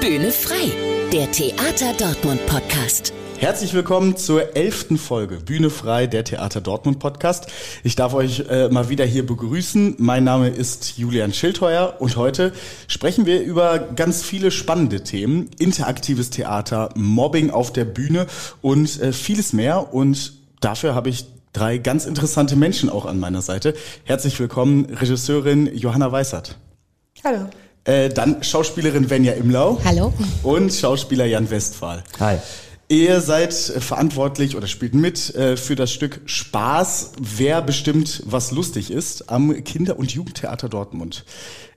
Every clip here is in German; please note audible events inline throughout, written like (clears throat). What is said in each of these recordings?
Bühne frei, der Theater Dortmund Podcast. Herzlich willkommen zur elften Folge Bühne frei, der Theater Dortmund Podcast. Ich darf euch äh, mal wieder hier begrüßen. Mein Name ist Julian Schildheuer und heute sprechen wir über ganz viele spannende Themen. Interaktives Theater, Mobbing auf der Bühne und äh, vieles mehr. Und dafür habe ich drei ganz interessante Menschen auch an meiner Seite. Herzlich willkommen, Regisseurin Johanna Weissert. Hallo. Äh, dann Schauspielerin Venja Imlau. Hallo. Und Schauspieler Jan Westphal. Hi. Ihr seid verantwortlich oder spielt mit äh, für das Stück Spaß, wer bestimmt, was lustig ist, am Kinder- und Jugendtheater Dortmund.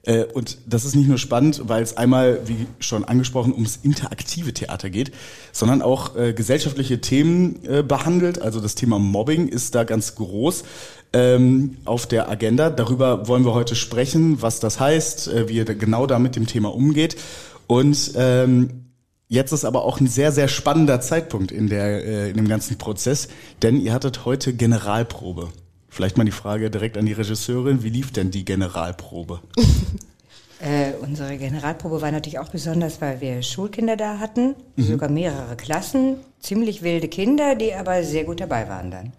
Äh, und das ist nicht nur spannend, weil es einmal, wie schon angesprochen, ums interaktive Theater geht, sondern auch äh, gesellschaftliche Themen äh, behandelt. Also das Thema Mobbing ist da ganz groß ähm, auf der Agenda. Darüber wollen wir heute sprechen, was das heißt, äh, wie ihr genau da mit dem Thema umgeht. Und ähm, Jetzt ist aber auch ein sehr, sehr spannender Zeitpunkt in, der, äh, in dem ganzen Prozess, denn ihr hattet heute Generalprobe. Vielleicht mal die Frage direkt an die Regisseurin, wie lief denn die Generalprobe? (laughs) äh, unsere Generalprobe war natürlich auch besonders, weil wir Schulkinder da hatten, mhm. sogar mehrere Klassen, ziemlich wilde Kinder, die aber sehr gut dabei waren dann.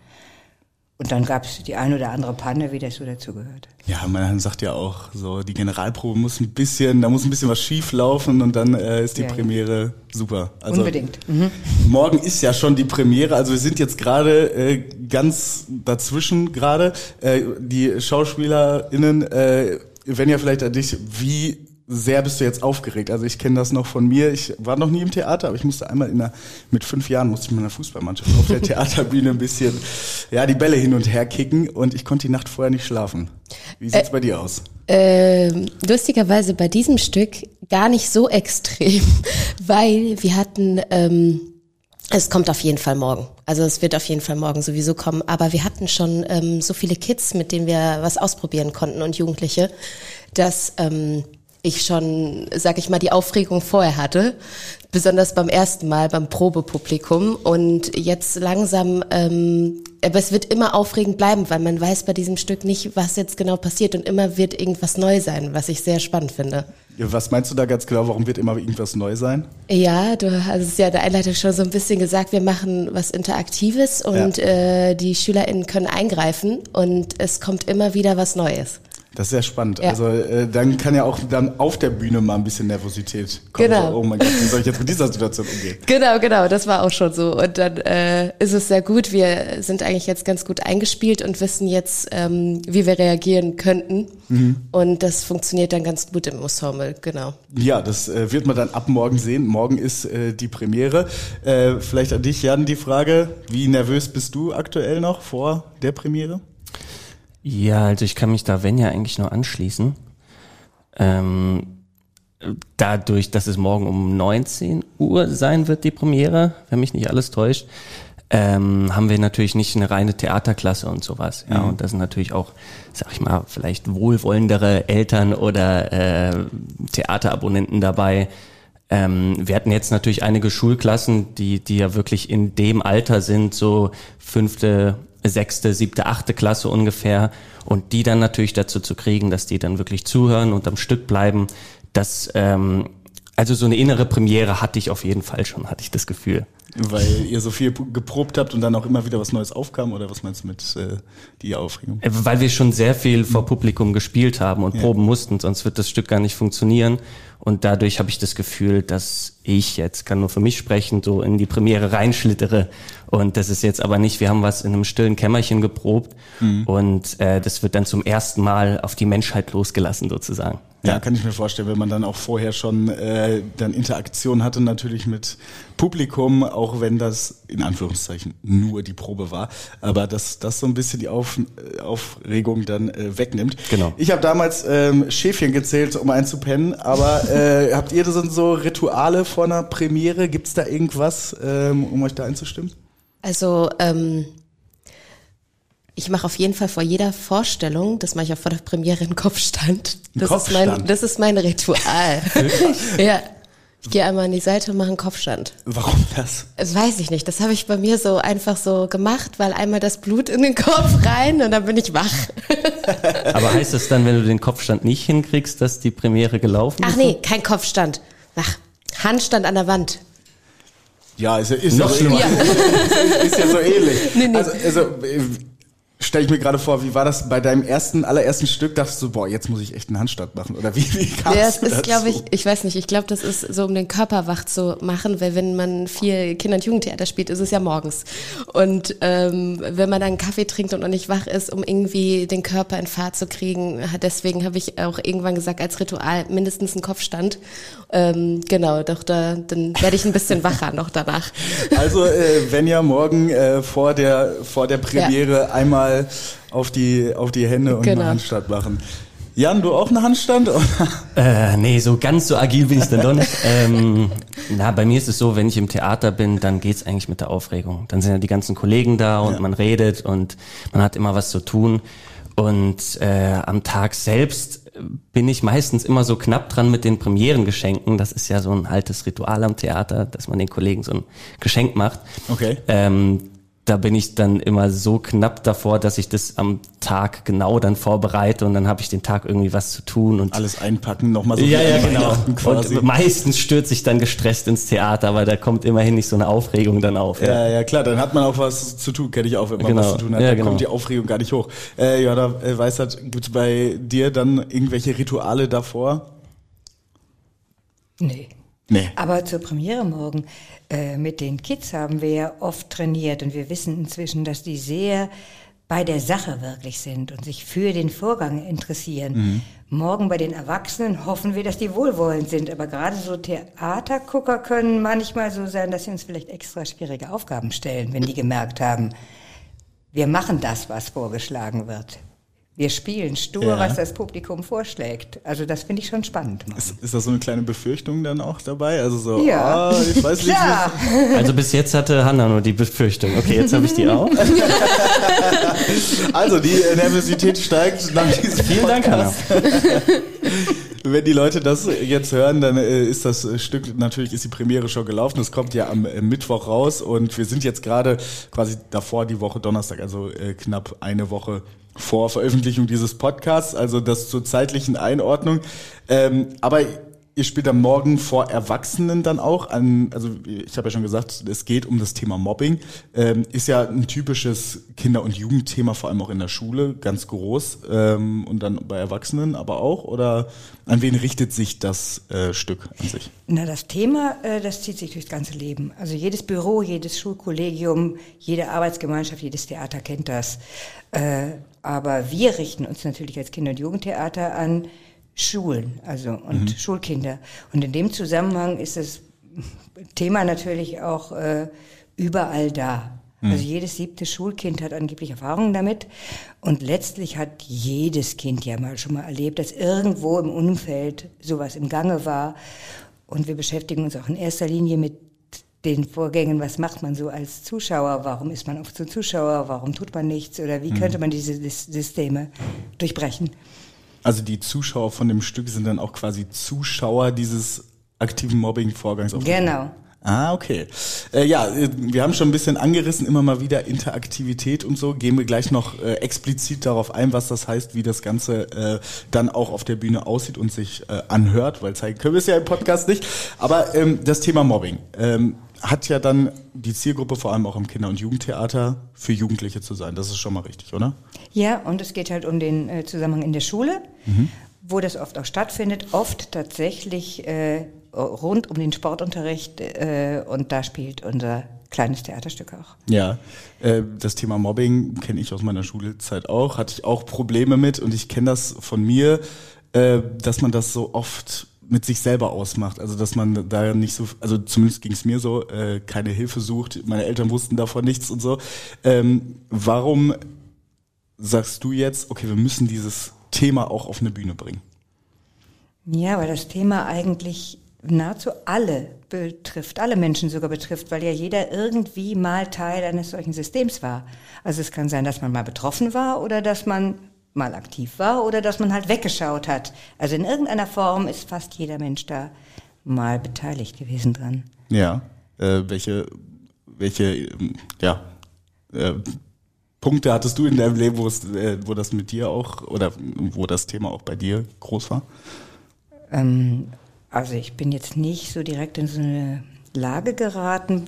Und dann gab es die eine oder andere Panne, wie das so dazugehört. Ja, man sagt ja auch so, die Generalprobe muss ein bisschen, da muss ein bisschen was schief laufen und dann äh, ist die ja, Premiere ja. super. Also, Unbedingt. Mhm. Morgen ist ja schon die Premiere, also wir sind jetzt gerade äh, ganz dazwischen gerade. Äh, die SchauspielerInnen, äh, wenn ja vielleicht an dich, wie sehr bist du jetzt aufgeregt. Also ich kenne das noch von mir. Ich war noch nie im Theater, aber ich musste einmal in der, mit fünf Jahren musste ich mit einer Fußballmannschaft auf der (laughs) Theaterbühne ein bisschen, ja, die Bälle hin und her kicken und ich konnte die Nacht vorher nicht schlafen. Wie sieht's äh, bei dir aus? Äh, lustigerweise bei diesem Stück gar nicht so extrem, (laughs) weil wir hatten, ähm, es kommt auf jeden Fall morgen. Also es wird auf jeden Fall morgen sowieso kommen. Aber wir hatten schon ähm, so viele Kids, mit denen wir was ausprobieren konnten und Jugendliche, dass ähm, ich schon, sag ich mal, die Aufregung vorher hatte, besonders beim ersten Mal beim Probepublikum und jetzt langsam, ähm, aber es wird immer aufregend bleiben, weil man weiß bei diesem Stück nicht, was jetzt genau passiert und immer wird irgendwas neu sein, was ich sehr spannend finde. Was meinst du da ganz genau? Warum wird immer irgendwas neu sein? Ja, du hast es ja in der Einleitung schon so ein bisschen gesagt, wir machen was Interaktives und ja. äh, die SchülerInnen können eingreifen und es kommt immer wieder was Neues. Das ist sehr spannend. Ja. Also äh, dann kann ja auch dann auf der Bühne mal ein bisschen Nervosität kommen. Genau. So, oh mein Gott, wie soll ich jetzt mit dieser Situation umgehen? (laughs) Genau, genau, das war auch schon so. Und dann äh, ist es sehr gut. Wir sind eigentlich jetzt ganz gut eingespielt und wissen jetzt, ähm, wie wir reagieren könnten. Mhm. Und das funktioniert dann ganz gut im Ensemble, genau. Ja, das äh, wird man dann ab morgen sehen. Morgen ist äh, die Premiere. Äh, vielleicht an dich, Jan, die Frage, wie nervös bist du aktuell noch vor der Premiere? Ja, also ich kann mich da wenn ja eigentlich nur anschließen. Ähm, dadurch, dass es morgen um 19 Uhr sein wird, die Premiere, wenn mich nicht alles täuscht, ähm, haben wir natürlich nicht eine reine Theaterklasse und sowas. Ja, mhm. und das sind natürlich auch, sag ich mal, vielleicht wohlwollendere Eltern oder äh, Theaterabonnenten dabei. Ähm, wir hatten jetzt natürlich einige Schulklassen, die, die ja wirklich in dem Alter sind, so fünfte, sechste, siebte, achte Klasse ungefähr und die dann natürlich dazu zu kriegen, dass die dann wirklich zuhören und am Stück bleiben, das ähm, also so eine innere Premiere hatte ich auf jeden Fall schon, hatte ich das Gefühl. Weil ihr so viel geprobt habt und dann auch immer wieder was Neues aufkam oder was meinst du mit äh, die Aufregung? Äh, weil wir schon sehr viel vor Publikum gespielt haben und ja. proben mussten, sonst wird das Stück gar nicht funktionieren. Und dadurch habe ich das Gefühl, dass ich jetzt, kann nur für mich sprechen, so in die Premiere reinschlittere. Und das ist jetzt aber nicht, wir haben was in einem stillen Kämmerchen geprobt mhm. und äh, das wird dann zum ersten Mal auf die Menschheit losgelassen sozusagen. Ja, kann ich mir vorstellen, wenn man dann auch vorher schon äh, dann Interaktion hatte natürlich mit Publikum, auch wenn das in Anführungszeichen nur die Probe war, aber dass das so ein bisschen die Auf, äh, Aufregung dann äh, wegnimmt. Genau. Ich habe damals ähm, Schäfchen gezählt, um einzupennen, aber äh, habt ihr das so Rituale vor einer Premiere? Gibt's da irgendwas, ähm, um euch da einzustimmen? Also ähm, ich mache auf jeden Fall vor jeder Vorstellung, das mache ich auch vor der Premiere, einen Kopfstand. Das Kopfstand. ist mein, das ist mein Ritual. (laughs) ja. Ich gehe einmal an die Seite und mache einen Kopfstand. Warum das? Das weiß ich nicht. Das habe ich bei mir so einfach so gemacht, weil einmal das Blut in den Kopf rein und dann bin ich wach. (laughs) Aber heißt das dann, wenn du den Kopfstand nicht hinkriegst, dass die Premiere gelaufen ist? Ach nee, kein Kopfstand. Ach, Handstand an der Wand. Ja, ist, ja- ist, Noch ja, so ähnlich. (laughs) ist ja so ähnlich. Nee, nee. Also, also äh, stelle ich mir gerade vor, wie war das bei deinem ersten, allerersten Stück? Dachtest du, boah, jetzt muss ich echt einen Handstand machen? Oder wie, wie kamst Ja, es ist, glaube ich, ich weiß nicht, ich glaube, das ist so, um den Körper wach zu machen, weil wenn man viel Kinder- und Jugendtheater spielt, ist es ja morgens. Und ähm, wenn man dann einen Kaffee trinkt und noch nicht wach ist, um irgendwie den Körper in Fahrt zu kriegen, deswegen habe ich auch irgendwann gesagt, als Ritual mindestens einen Kopfstand. Ähm, genau, doch da, dann werde ich ein bisschen wacher noch danach. Also, äh, wenn ja morgen äh, vor der vor der Premiere einmal auf die auf die Hände und Genau. einen Handstand machen. Jan, du auch einen Handstand? Oder? Äh, nee, so ganz so agil bin ich dann doch nicht. (laughs) ähm, na, bei mir ist es so, wenn ich im Theater bin, dann geht's eigentlich mit der Aufregung. Dann sind ja die ganzen Kollegen da und Ja. man redet und man hat immer was zu tun. Und äh, am Tag selbst bin ich meistens immer so knapp dran mit den Premierengeschenken. Das ist ja so ein altes Ritual am Theater, dass man den Kollegen so ein Geschenk macht. Okay. Ähm, da bin ich dann immer so knapp davor, dass ich das am Tag genau dann vorbereite und dann habe ich den Tag irgendwie was zu tun und Alles einpacken, nochmal so ja, ja, genau. Und meistens stürze ich dann gestresst ins Theater, aber da kommt immerhin nicht so eine Aufregung dann auf. Ja, ja, klar, dann hat man auch was zu tun, kenne ich auch, wenn man Genau. was zu tun hat, Ja, dann genau. kommt die Aufregung gar nicht hoch. Äh, ja, da äh, Weisheit, gibt's bei dir dann irgendwelche Rituale davor? Nee. Nee. Aber zur Premiere morgen äh, mit den Kids haben wir ja oft trainiert und wir wissen inzwischen, dass die sehr bei der Sache wirklich sind und sich für den Vorgang interessieren. Morgen bei den Erwachsenen hoffen wir, dass die wohlwollend sind, aber gerade so Theatergucker können manchmal so sein, dass sie uns vielleicht extra schwierige Aufgaben stellen, wenn die gemerkt haben, wir machen das, was vorgeschlagen wird. Wir spielen stur, Ja. was das Publikum vorschlägt. Also das finde ich schon spannend. Ist, ist da so eine kleine Befürchtung dann auch dabei? Also so, Ja. ah, ich weiß nicht. Klar. (laughs) (laughs) Also bis jetzt hatte Hanna nur die Befürchtung. Okay, jetzt habe ich die auch. (laughs) Also die Nervosität steigt nach diesem Vielen Dank, Hanna. Wenn die Leute das jetzt hören, dann äh, ist das Stück, natürlich ist die Premiere schon gelaufen. Es kommt ja am äh, Mittwoch raus und wir sind jetzt gerade quasi davor die Woche Donnerstag, also äh, knapp eine Woche vor Veröffentlichung dieses Podcasts, also das zur zeitlichen Einordnung. Ähm, aber ihr spielt am Morgen vor Erwachsenen dann auch an, also ich habe ja schon gesagt, es geht um das Thema Mobbing. Ähm, ist ja ein typisches Kinder- und Jugendthema, vor allem auch in der Schule, ganz groß. Ähm, und dann bei Erwachsenen aber auch? Oder an wen richtet sich das äh, Stück an sich? Na, das Thema, äh, das zieht sich durchs ganze Leben. Also jedes Büro, jedes Schulkollegium, jede Arbeitsgemeinschaft, jedes Theater kennt das. Äh, aber wir richten uns natürlich als Kinder- und Jugendtheater an Schulen, also und Schulkinder. Und in dem Zusammenhang ist das Thema natürlich auch äh, überall da. Also jedes siebte Schulkind hat angeblich Erfahrungen damit. Und letztlich hat jedes Kind ja mal schon mal erlebt, dass irgendwo im Umfeld sowas im Gange war. Und wir beschäftigen uns auch in erster Linie mit den Vorgängen, was macht man so als Zuschauer, warum ist man oft so Zuschauer, warum tut man nichts oder wie könnte man diese Sys- Systeme durchbrechen. Also die Zuschauer von dem Stück sind dann auch quasi Zuschauer dieses aktiven Mobbing-Vorgangs. auf- Genau. Ah, okay. Äh, ja, äh, wir haben schon ein bisschen angerissen, immer mal wieder Interaktivität und so. Gehen wir gleich noch äh, explizit darauf ein, was das heißt, wie das Ganze äh, dann auch auf der Bühne aussieht und sich äh, anhört, weil zeigen können wir es ja im Podcast nicht. Aber ähm, das Thema Mobbing ähm, hat ja dann die Zielgruppe vor allem auch im Kinder- und Jugendtheater für Jugendliche zu sein. Das ist schon mal richtig, oder? Ja, und es geht halt um den äh, Zusammenhang in der Schule, wo das oft auch stattfindet, oft tatsächlich äh, rund um den Sportunterricht äh, und da spielt unser kleines Theaterstück auch. Ja, äh, das Thema Mobbing kenne ich aus meiner Schulzeit auch, hatte ich auch Probleme mit und ich kenne das von mir, äh, dass man das so oft mit sich selber ausmacht. Also dass man da nicht so, also zumindest ging es mir so, äh, keine Hilfe sucht. Meine Eltern wussten davon nichts und so. Ähm, warum sagst du jetzt, okay, wir müssen dieses Thema auch auf eine Bühne bringen? Ja, weil das Thema eigentlich nahezu alle betrifft, alle Menschen sogar betrifft, weil ja jeder irgendwie mal Teil eines solchen Systems war. Also es kann sein, dass man mal betroffen war oder dass man mal aktiv war oder dass man halt weggeschaut hat. Also in irgendeiner Form ist fast jeder Mensch da mal beteiligt gewesen dran. Ja. Äh, welche, welche, ähm, ja, äh, Punkte hattest du in deinem Leben, äh, wo das mit dir auch oder wo das Thema auch bei dir groß war? Ähm, Also ich bin jetzt nicht so direkt in so eine Lage geraten.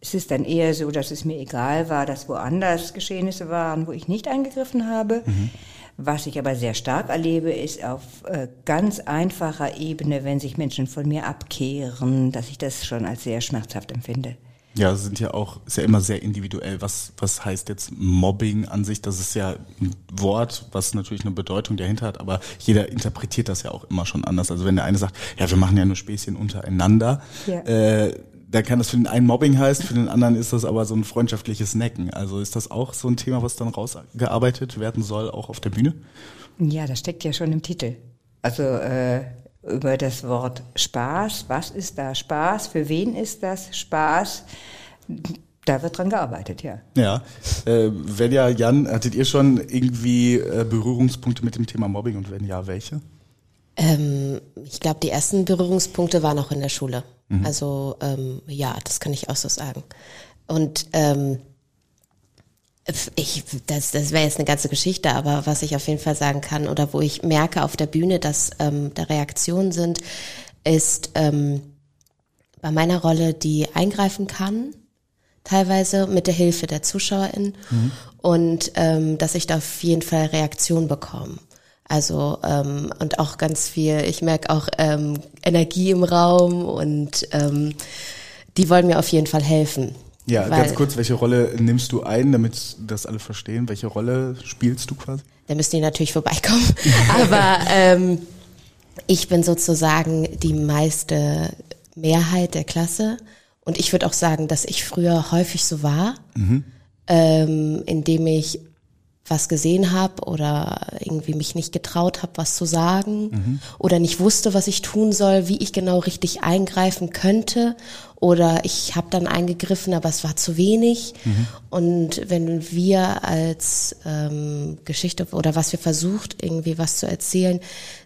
Es ist dann eher so, dass es mir egal war, dass woanders Geschehnisse waren, wo ich nicht eingegriffen habe. Mhm. Was ich aber sehr stark erlebe, ist auf äh, ganz einfacher Ebene, wenn sich Menschen von mir abkehren, dass ich das schon als sehr schmerzhaft empfinde. Ja, sind ja auch, ist ja immer sehr individuell. Was, was heißt jetzt Mobbing an sich? Das ist ja ein Wort, was natürlich eine Bedeutung dahinter hat, aber jeder interpretiert das ja auch immer schon anders. Also wenn der eine sagt, ja, wir machen ja nur Späßchen untereinander, ja. äh, da kann das für den einen Mobbing heißt, für den anderen ist das aber so ein freundschaftliches Necken. Also ist das auch so ein Thema, was dann rausgearbeitet werden soll, auch auf der Bühne? Ja, das steckt ja schon im Titel. Also äh, über das Wort Spaß. Was ist da Spaß? Für wen ist das Spaß? Da wird dran gearbeitet, ja. Ja. Äh, wenn ja, Jan, hattet ihr schon irgendwie äh, Berührungspunkte mit dem Thema Mobbing und wenn ja, welche? Ähm, ich glaube, die ersten Berührungspunkte waren auch in der Schule. Mhm. Also ähm, ja, das kann ich auch so sagen. Und ähm, ich, das, das wäre jetzt eine ganze Geschichte, aber was ich auf jeden Fall sagen kann oder wo ich merke auf der Bühne, dass ähm, da Reaktionen sind, ist ähm, bei meiner Rolle, die eingreifen kann, teilweise mit der Hilfe der ZuschauerInnen mhm. und ähm, dass ich da auf jeden Fall Reaktion bekomme. Also ähm, und auch ganz viel, ich merke auch ähm, Energie im Raum und ähm, die wollen mir auf jeden Fall helfen. Ja, ganz kurz, welche Rolle nimmst du ein, damit das alle verstehen? Welche Rolle spielst du quasi? Da müssen die natürlich vorbeikommen. (laughs) Aber ähm, ich bin sozusagen die meiste Mehrheit der Klasse. Und ich würde auch sagen, dass ich früher häufig so war, mhm. ähm, indem ich was gesehen habe oder irgendwie mich nicht getraut habe, was zu sagen mhm. oder nicht wusste, was ich tun soll, wie ich genau richtig eingreifen könnte oder ich habe dann eingegriffen, aber es war zu wenig. Mhm. Und wenn wir als ähm, Geschichte oder was wir versucht, irgendwie was zu erzählen,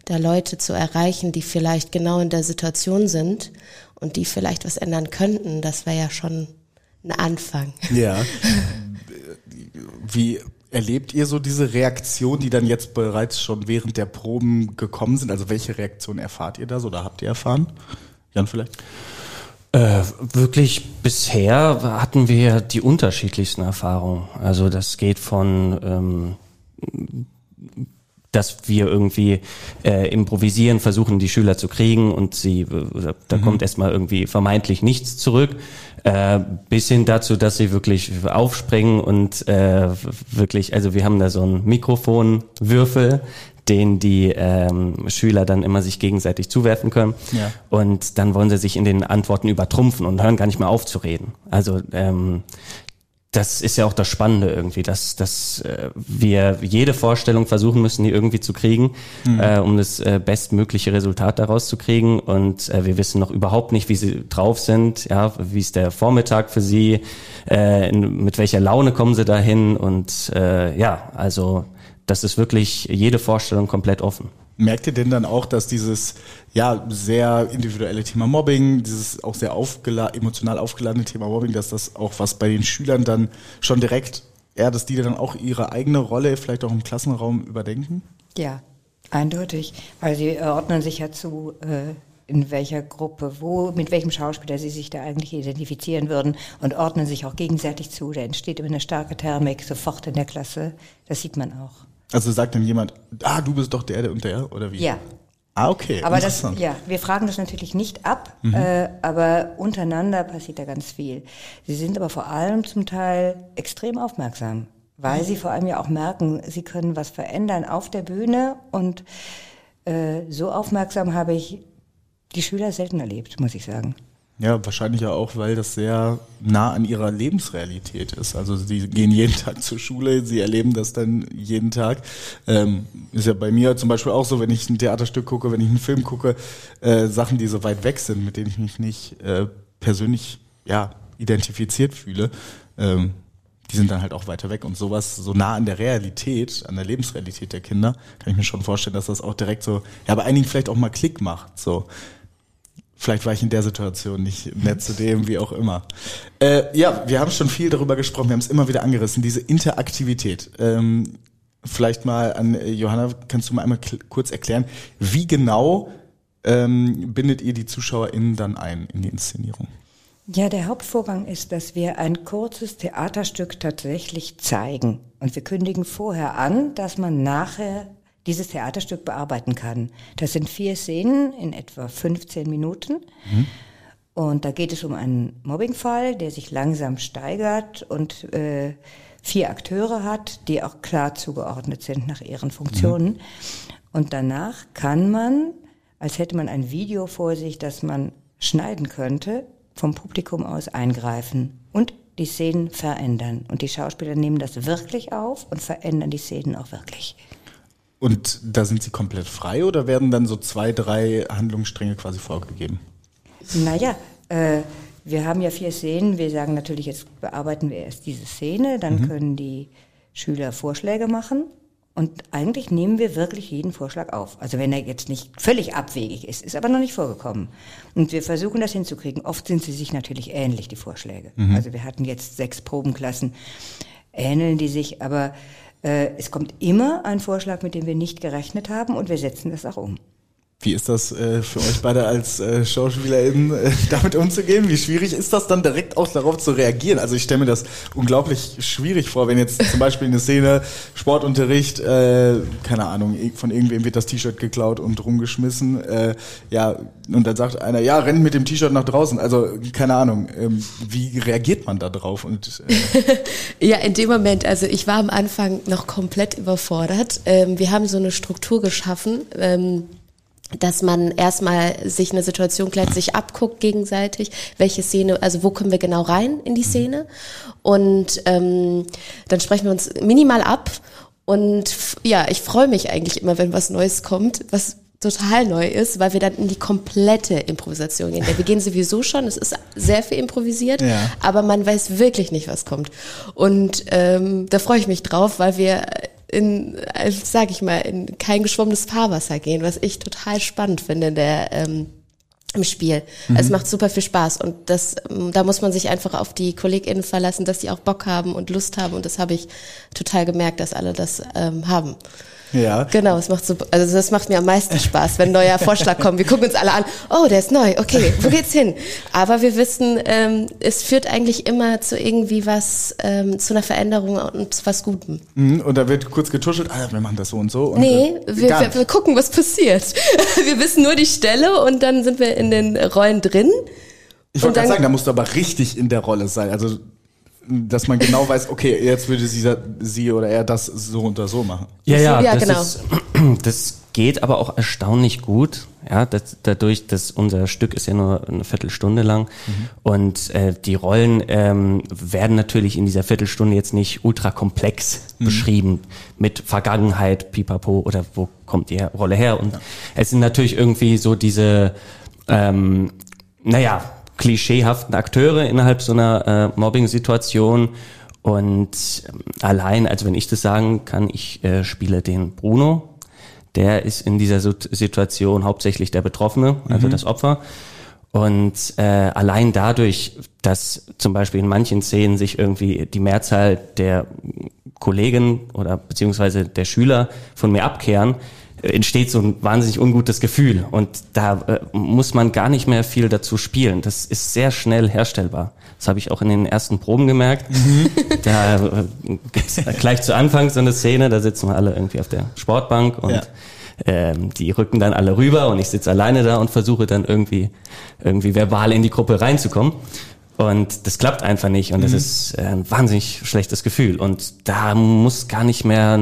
da Leute zu erreichen, die vielleicht genau in der Situation sind und die vielleicht was ändern könnten, das wäre ja schon ein Anfang. Ja. (laughs) Wie Erlebt ihr so diese Reaktion, die dann jetzt bereits schon während der Proben gekommen sind? Also welche Reaktion erfahrt ihr da so oder habt ihr erfahren? Jan vielleicht? Äh, wirklich bisher hatten wir die unterschiedlichsten Erfahrungen. Also das geht von ähm, dass wir irgendwie äh, improvisieren, versuchen die Schüler zu kriegen und sie, äh, da mhm. kommt erstmal irgendwie vermeintlich nichts zurück, äh, bis hin dazu, dass sie wirklich aufspringen und äh, wirklich, also wir haben da so einen Mikrofonwürfel, den die ähm, Schüler dann immer sich gegenseitig zuwerfen können. Ja. Und dann wollen sie sich in den Antworten übertrumpfen und hören gar nicht mehr auf zu reden. Also ähm, das ist ja auch das Spannende irgendwie, dass, dass äh, wir jede Vorstellung versuchen müssen, die irgendwie zu kriegen, mhm. äh, um das äh, bestmögliche Resultat daraus zu kriegen. Und äh, wir wissen noch überhaupt nicht, wie sie drauf sind, ja, wie ist der Vormittag für sie, äh, in, mit welcher Laune kommen sie dahin. Und äh, ja, also das ist wirklich jede Vorstellung komplett offen. Merkt ihr denn dann auch, dass dieses ja sehr individuelle Thema Mobbing, dieses auch sehr aufgela emotional aufgeladene Thema Mobbing, dass das auch was bei den Schülern dann schon direkt, ja, dass die dann auch ihre eigene Rolle vielleicht auch im Klassenraum überdenken? Ja, eindeutig, weil sie ordnen sich ja zu, äh, in welcher Gruppe, wo, mit welchem Schauspieler sie sich da eigentlich identifizieren würden und ordnen sich auch gegenseitig zu. Da entsteht immer eine starke Thermik sofort in der Klasse. Das sieht man auch. Also sagt dann jemand, ah, du bist doch der, der und der, oder wie? Ja. Ah, okay. Aber das, ja, wir fragen das natürlich nicht ab, mhm. äh, aber untereinander passiert da ganz viel. Sie sind aber vor allem zum Teil extrem aufmerksam, weil mhm. sie vor allem ja auch merken, sie können was verändern auf der Bühne und äh, so aufmerksam habe ich die Schüler selten erlebt, muss ich sagen. Ja, wahrscheinlich ja auch, weil das sehr nah an ihrer Lebensrealität ist. Also sie gehen jeden Tag zur Schule, sie erleben das dann jeden Tag. Ähm, ist ja bei mir zum Beispiel auch so, wenn ich ein Theaterstück gucke, wenn ich einen Film gucke, äh, Sachen, die so weit weg sind, mit denen ich mich nicht äh, persönlich ja identifiziert fühle. Ähm, die sind dann halt auch weiter weg und sowas so nah an der Realität, an der Lebensrealität der Kinder, kann ich mir schon vorstellen, dass das auch direkt so, ja, bei einigen vielleicht auch mal Klick macht, so. Vielleicht war ich in der Situation nicht nett zu dem, wie auch immer. Äh, ja, wir haben schon viel darüber gesprochen, wir haben es immer wieder angerissen, diese Interaktivität. Ähm, vielleicht mal an äh, Johanna, kannst du mal einmal kurz erklären, wie genau ähm, bindet ihr die ZuschauerInnen dann ein in die Inszenierung? Ja, der Hauptvorgang ist, dass wir ein kurzes Theaterstück tatsächlich zeigen. Und wir kündigen vorher an, dass man nachher dieses Theaterstück bearbeiten kann. Das sind vier Szenen in etwa 15 Minuten. Mhm. Und da geht es um einen Mobbingfall, der sich langsam steigert und äh, vier Akteure hat, die auch klar zugeordnet sind nach ihren Funktionen. Mhm. Und danach kann man, als hätte man ein Video vor sich, das man schneiden könnte, vom Publikum aus eingreifen und die Szenen verändern. Und die Schauspieler nehmen das wirklich auf und verändern die Szenen auch wirklich. Und da sind sie komplett frei oder werden dann so zwei, drei Handlungsstränge quasi vorgegeben? Naja, äh, wir haben ja vier Szenen. Wir sagen natürlich, jetzt bearbeiten wir erst diese Szene, dann mhm. können die Schüler Vorschläge machen. Und eigentlich nehmen wir wirklich jeden Vorschlag auf. Also wenn er jetzt nicht völlig abwegig ist, ist aber noch nicht vorgekommen. Und wir versuchen das hinzukriegen. Oft sind sie sich natürlich ähnlich, die Vorschläge. Mhm. Also wir hatten jetzt sechs Probenklassen, ähneln die sich, aber es kommt immer ein Vorschlag, mit dem wir nicht gerechnet haben und wir setzen das auch um. Wie ist das äh, für euch beide als äh, SchauspielerInnen, äh, (laughs) damit umzugehen? Wie schwierig ist das dann direkt auch darauf zu reagieren? Also ich stelle mir das unglaublich schwierig vor, wenn jetzt zum Beispiel eine Szene, Sportunterricht, äh, keine Ahnung, von irgendwem wird das T-Shirt geklaut und rumgeschmissen, äh, ja, und dann sagt einer, ja, rennt mit dem T-Shirt nach draußen. Also keine Ahnung, ähm, wie reagiert man da drauf? Und, äh (laughs) ja, in dem Moment, also ich war am Anfang noch komplett überfordert. Ähm, wir haben so eine Struktur geschaffen, ähm, dass man erstmal sich eine Situation klärt, sich abguckt gegenseitig, welche Szene, also wo können wir genau rein in die Szene und ähm, dann sprechen wir uns minimal ab und ja, ich freue mich eigentlich immer, wenn was Neues kommt, was total neu ist, weil wir dann in die komplette Improvisation gehen. Wir gehen sowieso schon, es ist sehr viel improvisiert, ja. aber man weiß wirklich nicht, was kommt. Und ähm, da freue ich mich drauf, weil wir in, also sag ich mal, in kein geschwommenes Fahrwasser gehen, was ich total spannend finde, der ähm, im Spiel. Mhm. Also es macht super viel Spaß und das, ähm, da muss man sich einfach auf die KollegInnen verlassen, dass die auch Bock haben und Lust haben und das habe ich total gemerkt, dass alle das ähm, haben. Ja. Genau, es macht super, also das macht mir am meisten Spaß, wenn ein neuer Vorschlag kommt. Wir gucken uns alle an, oh, der ist neu, okay, wo geht's hin? Aber wir wissen, ähm, es führt eigentlich immer zu irgendwie was, ähm, zu einer Veränderung und zu was Gutem. Mhm, und da wird kurz getuschelt, ah, wir machen das so und so. Und nee, äh, wir, wir, wir gucken, was passiert. (laughs) wir wissen nur die Stelle und dann sind wir in den Rollen drin. Ich wollte gerade sagen, da musst du aber richtig in der Rolle sein. Also dass man genau weiß, okay, jetzt würde sie, sie oder er das so und so machen. Ja, ja, ja das genau. Ist, (clears throat) das geht aber auch erstaunlich gut. Ja, das, dadurch, dass unser Stück ist ja nur eine Viertelstunde lang mhm. und äh, die Rollen ähm, werden natürlich in dieser Viertelstunde jetzt nicht ultra komplex mhm. beschrieben mit Vergangenheit, Pipapo oder wo kommt die Rolle her. Und ja. es sind natürlich irgendwie so diese, ähm, naja, klischeehaften Akteure innerhalb so einer äh, Mobbing-Situation. Und ähm, allein, also wenn ich das sagen kann, ich äh, spiele den Bruno. Der ist in dieser Situation hauptsächlich der Betroffene, also mhm. das Opfer. Und äh, allein dadurch, dass zum Beispiel in manchen Szenen sich irgendwie die Mehrzahl der Kollegen oder beziehungsweise der Schüler von mir abkehren, entsteht so ein wahnsinnig ungutes Gefühl. Und da äh, muss man gar nicht mehr viel dazu spielen. Das ist sehr schnell herstellbar. Das habe ich auch in den ersten Proben gemerkt. Mhm. Da äh, (laughs) gleich zu Anfang so eine Szene, da sitzen wir alle irgendwie auf der Sportbank und ja. Ähm, die rücken dann alle rüber und ich sitze alleine da und versuche dann irgendwie irgendwie verbal in die Gruppe reinzukommen. Und das klappt einfach nicht und das mhm. ist äh, ein wahnsinnig schlechtes Gefühl. Und da muss gar nicht mehr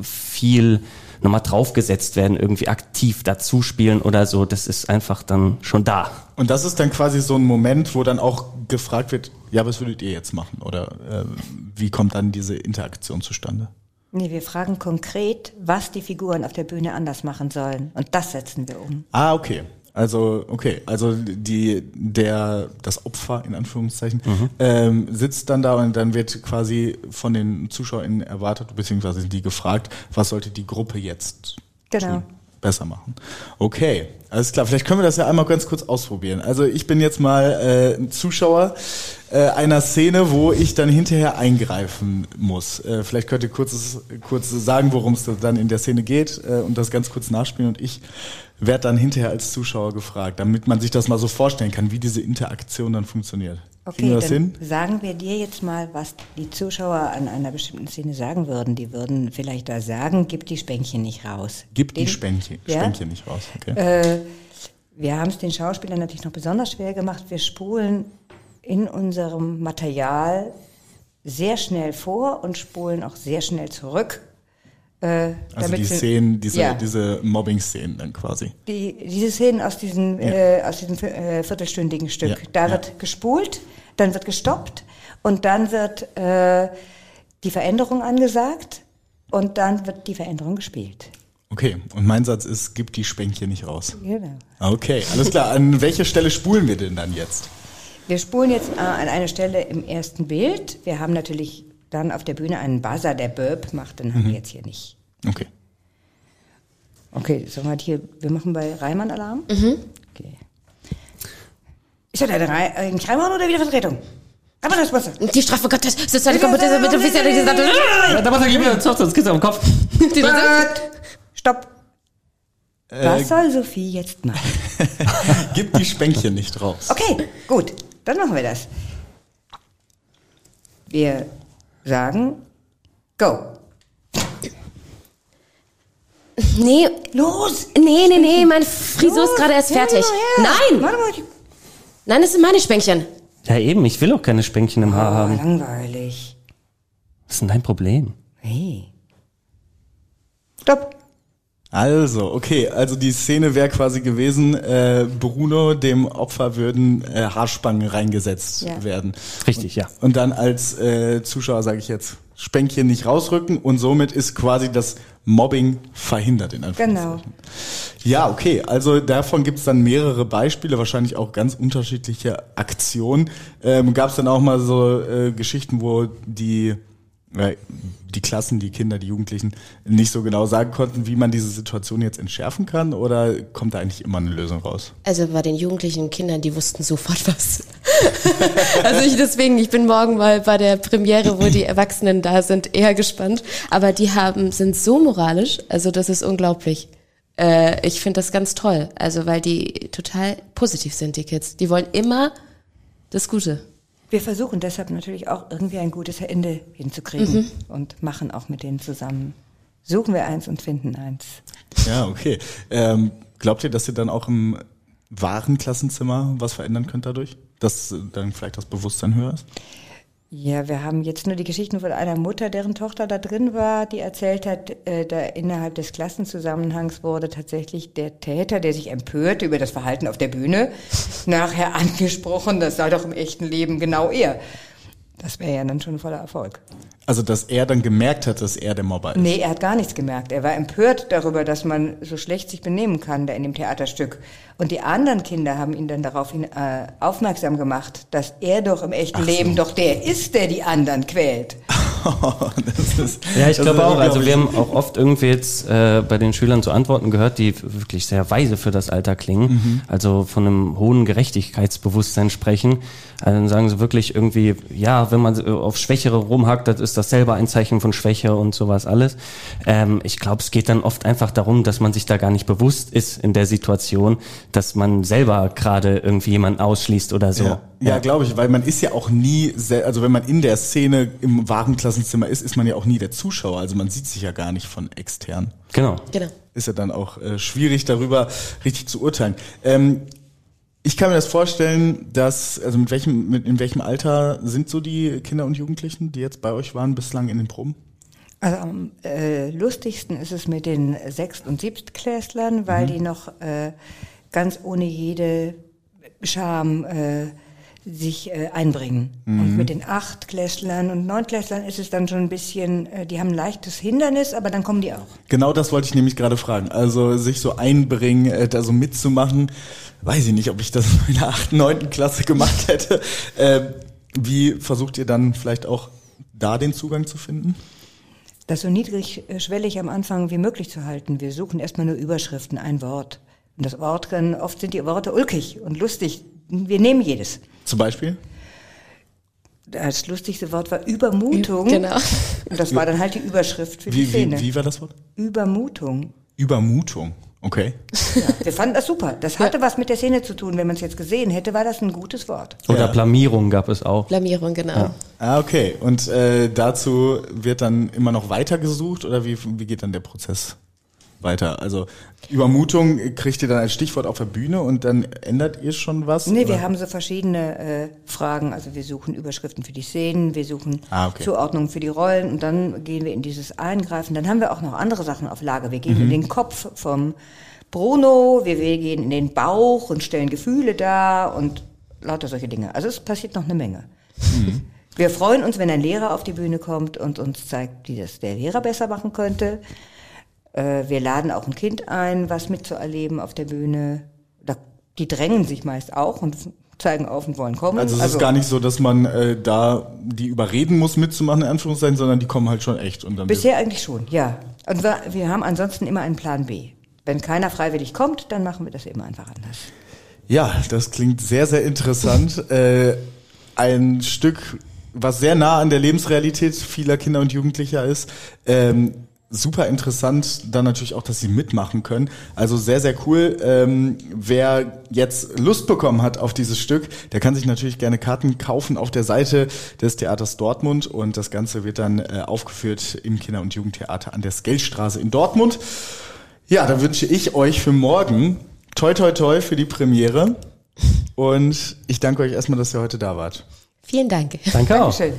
viel nochmal draufgesetzt werden, irgendwie aktiv dazu spielen oder so. Das ist einfach dann schon da. Und das ist dann quasi so ein Moment, wo dann auch gefragt wird, ja, was würdet ihr jetzt machen? Oder äh, wie kommt dann diese Interaktion zustande? Nee, wir fragen konkret, was die Figuren auf der Bühne anders machen sollen. Und das setzen wir um. Ah, okay. Also, okay, also die, der, das Opfer in Anführungszeichen mhm. ähm, sitzt dann da und dann wird quasi von den ZuschauerInnen erwartet, beziehungsweise die gefragt, was sollte die Gruppe jetzt genau. tun, besser machen. Okay, alles klar. Vielleicht können wir das ja einmal ganz kurz ausprobieren. Also ich bin jetzt mal äh, ein Zuschauer äh, einer Szene, wo ich dann hinterher eingreifen muss. Äh, vielleicht könnt ihr kurzes, kurz sagen, worum es dann in der Szene geht äh, und das ganz kurz nachspielen und ich werde dann hinterher als Zuschauer gefragt, damit man sich das mal so vorstellen kann, wie diese Interaktion dann funktioniert. Okay, dann hin? sagen wir dir jetzt mal, was die Zuschauer an einer bestimmten Szene sagen würden. Die würden vielleicht da sagen, gib die Spänkchen nicht raus. Gib die Den- Spänkchen, Ja? Spänkchen nicht raus. Okay. Äh, wir haben es den Schauspielern natürlich noch besonders schwer gemacht. Wir spulen in unserem Material sehr schnell vor und spulen auch sehr schnell zurück. Äh, also die Szenen, diese, Ja. diese Mobbing-Szenen dann quasi. die, diese Szenen aus diesem, äh, aus diesem äh, viertelstündigen Stück. Ja, Da ja. wird gespult, dann wird gestoppt und dann wird äh, die Veränderung angesagt und dann wird die Veränderung gespielt. Okay, und mein Satz ist, gib die Spänkchen nicht raus. Genau. Okay, alles klar. An welcher Stelle spulen wir denn dann jetzt? Wir spulen jetzt äh, an eine Stelle im ersten Bild. Wir haben natürlich dann auf der Bühne einen Buzzer, der Burp macht, den Mhm. haben wir jetzt hier nicht. Okay. Okay, sollen wir hier, wir machen bei Reimann Alarm? Mhm. Okay. Ist das eine, Rei- ein Reimann oder wieder Vertretung? Aber das Wasser. Die Strafe Gottes, das ist eine Kompetenz mit offizielle Gesamt. Da muss er Zoff, sonst geht's am Kopf. (laughs) Stopp. Äh, Was soll Sophie jetzt machen? (laughs) Gib die Spänkchen nicht raus. Okay, gut, dann machen wir das. Wir sagen Go. Nee, Los! nee, nee, nee, meine Frisur ist gerade erst fertig. Nein, Warte mal, ich- nein, das sind meine Spänkchen. Ja eben, ich will auch keine Spänkchen im Haar oh, haben. langweilig. Was ist denn dein Problem? Hey. Stopp. Also, okay, also die Szene wäre quasi gewesen, äh, Bruno, dem Opfer würden äh, Haarspangen reingesetzt Ja. werden. Richtig, ja. Und dann als äh, Zuschauer sage ich jetzt, Spänkchen nicht rausrücken und somit ist quasi das Mobbing verhindert in Anführungszeichen. Genau. Ja, okay. Also davon gibt's dann mehrere Beispiele, wahrscheinlich auch ganz unterschiedliche Aktionen. Ähm, Gab es dann auch mal so äh, Geschichten, wo die die Klassen, die Kinder, die Jugendlichen nicht so genau sagen konnten, wie man diese Situation jetzt entschärfen kann? Oder kommt da eigentlich immer eine Lösung raus? Also bei den jugendlichen Kindern, die wussten sofort was. (laughs) also ich deswegen, ich bin morgen mal bei der Premiere, wo die Erwachsenen da sind, eher gespannt. Aber die haben, sind so moralisch, also das ist unglaublich. Äh, ich finde das ganz toll. Also weil die total positiv sind, die Kids. Die wollen immer das Gute. Wir versuchen deshalb natürlich auch irgendwie ein gutes Ende hinzukriegen und machen auch mit denen zusammen. Suchen wir eins und finden eins. Ja, okay. Ähm, glaubt ihr, dass ihr dann auch im wahren Klassenzimmer was verändern könnt dadurch? Dass äh, dann vielleicht das Bewusstsein höher ist? Ja, wir haben jetzt nur die Geschichten von einer Mutter, deren Tochter da drin war, die erzählt hat, äh, da innerhalb des Klassenzusammenhangs wurde tatsächlich der Täter, der sich empörte über das Verhalten auf der Bühne, nachher angesprochen, das sei doch im echten Leben genau er. Das wäre ja dann schon voller Erfolg. Also, dass er dann gemerkt hat, dass er der Mobber ist. Nee, er hat gar nichts gemerkt. Er war empört darüber, dass man so schlecht sich benehmen kann da in dem Theaterstück. Und die anderen Kinder haben ihn dann daraufhin äh, aufmerksam gemacht, dass er doch im echten Leben doch der ist, der die anderen quält. (laughs) das ist, Ja, ich das glaube ist auch. Also wir haben auch oft irgendwie jetzt äh, bei den Schülern so Antworten gehört, die wirklich sehr weise für das Alter klingen. Also von einem hohen Gerechtigkeitsbewusstsein sprechen. Also dann sagen sie wirklich irgendwie, ja, wenn man auf Schwächere rumhackt, das ist das selber ein Zeichen von Schwäche und sowas alles. Ähm, ich glaube, es geht dann oft einfach darum, dass man sich da gar nicht bewusst ist in der Situation, dass man selber gerade irgendwie jemanden ausschließt oder so. Ja, ja glaube ich, weil man ist ja auch nie, sel- also wenn man in der Szene im wahren Klassenzimmer ist, ist man ja auch nie der Zuschauer. Also man sieht sich ja gar nicht von extern. Genau. Genau. Ist ja dann auch äh, schwierig darüber richtig zu urteilen. Ähm, ich kann mir das vorstellen, dass, also mit welchem, mit, in welchem Alter sind so die Kinder und Jugendlichen, die jetzt bei euch waren bislang in den Proben? Also am äh, lustigsten ist es mit den Sechst- und Siebtklässlern, weil die noch äh, ganz ohne jede Scham äh, sich äh, einbringen. Und mit den Achtklässlern und Neunklässlern ist es dann schon ein bisschen, äh, die haben ein leichtes Hindernis, aber dann kommen die auch. Genau das wollte ich nämlich gerade fragen. Also sich so einbringen, äh, da so mitzumachen. Weiß ich nicht, ob ich das in der 8., 9. Klasse gemacht hätte. Äh, wie versucht ihr dann vielleicht auch da den Zugang zu finden? Das so niedrigschwellig am Anfang wie möglich zu halten. Wir suchen erstmal nur Überschriften, ein Wort. Und das Wort kann, oft sind die Worte ulkig und lustig. Wir nehmen jedes. Zum Beispiel? Das lustigste Wort war Übermutung. Genau. Und das war dann halt die Überschrift für die Wie, Szene. wie, wie war das Wort? Übermutung. Übermutung. Okay. Ja, wir fanden das super. Das hatte was mit der Szene zu tun. Wenn man es jetzt gesehen hätte, war das ein gutes Wort. Oder Ja. Blamierung gab es auch. Blamierung, genau. Ah, okay. Und äh, dazu wird dann immer noch weiter gesucht oder wie, wie geht dann der Prozess weiter? Also Übermutung kriegt ihr dann als Stichwort auf der Bühne und dann ändert ihr schon was? Nee, oder? wir haben so verschiedene äh, Fragen. Also wir suchen Überschriften für die Szenen, wir suchen Ah, okay. Zuordnungen für die Rollen und dann gehen wir in dieses Eingreifen. Dann haben wir auch noch andere Sachen auf Lager. Wir gehen Mhm. in den Kopf vom Bruno, wir, wir gehen in den Bauch und stellen Gefühle dar und lauter solche Dinge. Also es passiert noch eine Menge. Mhm. Wir freuen uns, wenn ein Lehrer auf die Bühne kommt und uns zeigt, wie das der Lehrer besser machen könnte. Äh, wir laden auch ein Kind ein, was mitzuerleben auf der Bühne. Die drängen sich meist auch und zeigen auf und wollen kommen. Also es ist gar nicht so, dass man äh, da die überreden muss mitzumachen, in Anführungszeichen, sondern die kommen halt schon echt. Und dann Bisher eigentlich schon, ja. Und wir, wir haben ansonsten immer einen Plan B. Wenn keiner freiwillig kommt, dann machen wir das eben einfach anders. Ja, das klingt sehr, sehr interessant. (laughs) äh, ein Stück, was sehr nah an der Lebensrealität vieler Kinder und Jugendlicher ist. Ähm, super interessant, dann natürlich auch, dass sie mitmachen können. Also sehr, sehr cool. Ähm, wer jetzt Lust bekommen hat auf dieses Stück, der kann sich natürlich gerne Karten kaufen auf der Seite des Theaters Dortmund und das Ganze wird dann äh, aufgeführt im Kinder- und Jugendtheater an der Skelstraße in Dortmund. Ja, da wünsche ich euch für morgen toi toi toi für die Premiere. Und ich danke euch erstmal, dass ihr heute da wart. Vielen Dank. Danke auch. Dankeschön.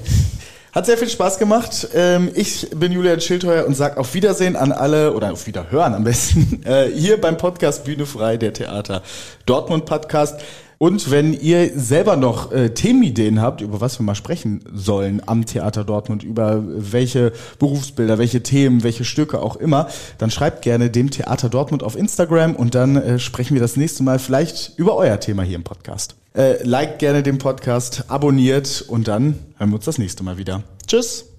Hat sehr viel Spaß gemacht. Ähm, ich bin Julian Schildheuer und sag auf Wiedersehen an alle oder auf Wiederhören am besten (laughs) äh, hier beim Podcast Bühne frei, der Theater Dortmund Podcast. Und wenn ihr selber noch äh, Themenideen habt, über was wir mal sprechen sollen am Theater Dortmund, über welche Berufsbilder, welche Themen, welche Stücke auch immer, dann schreibt gerne dem Theater Dortmund auf Instagram und dann äh, sprechen wir das nächste Mal vielleicht über euer Thema hier im Podcast. Äh, liked gerne den Podcast, abonniert und dann hören wir uns das nächste Mal wieder. Tschüss!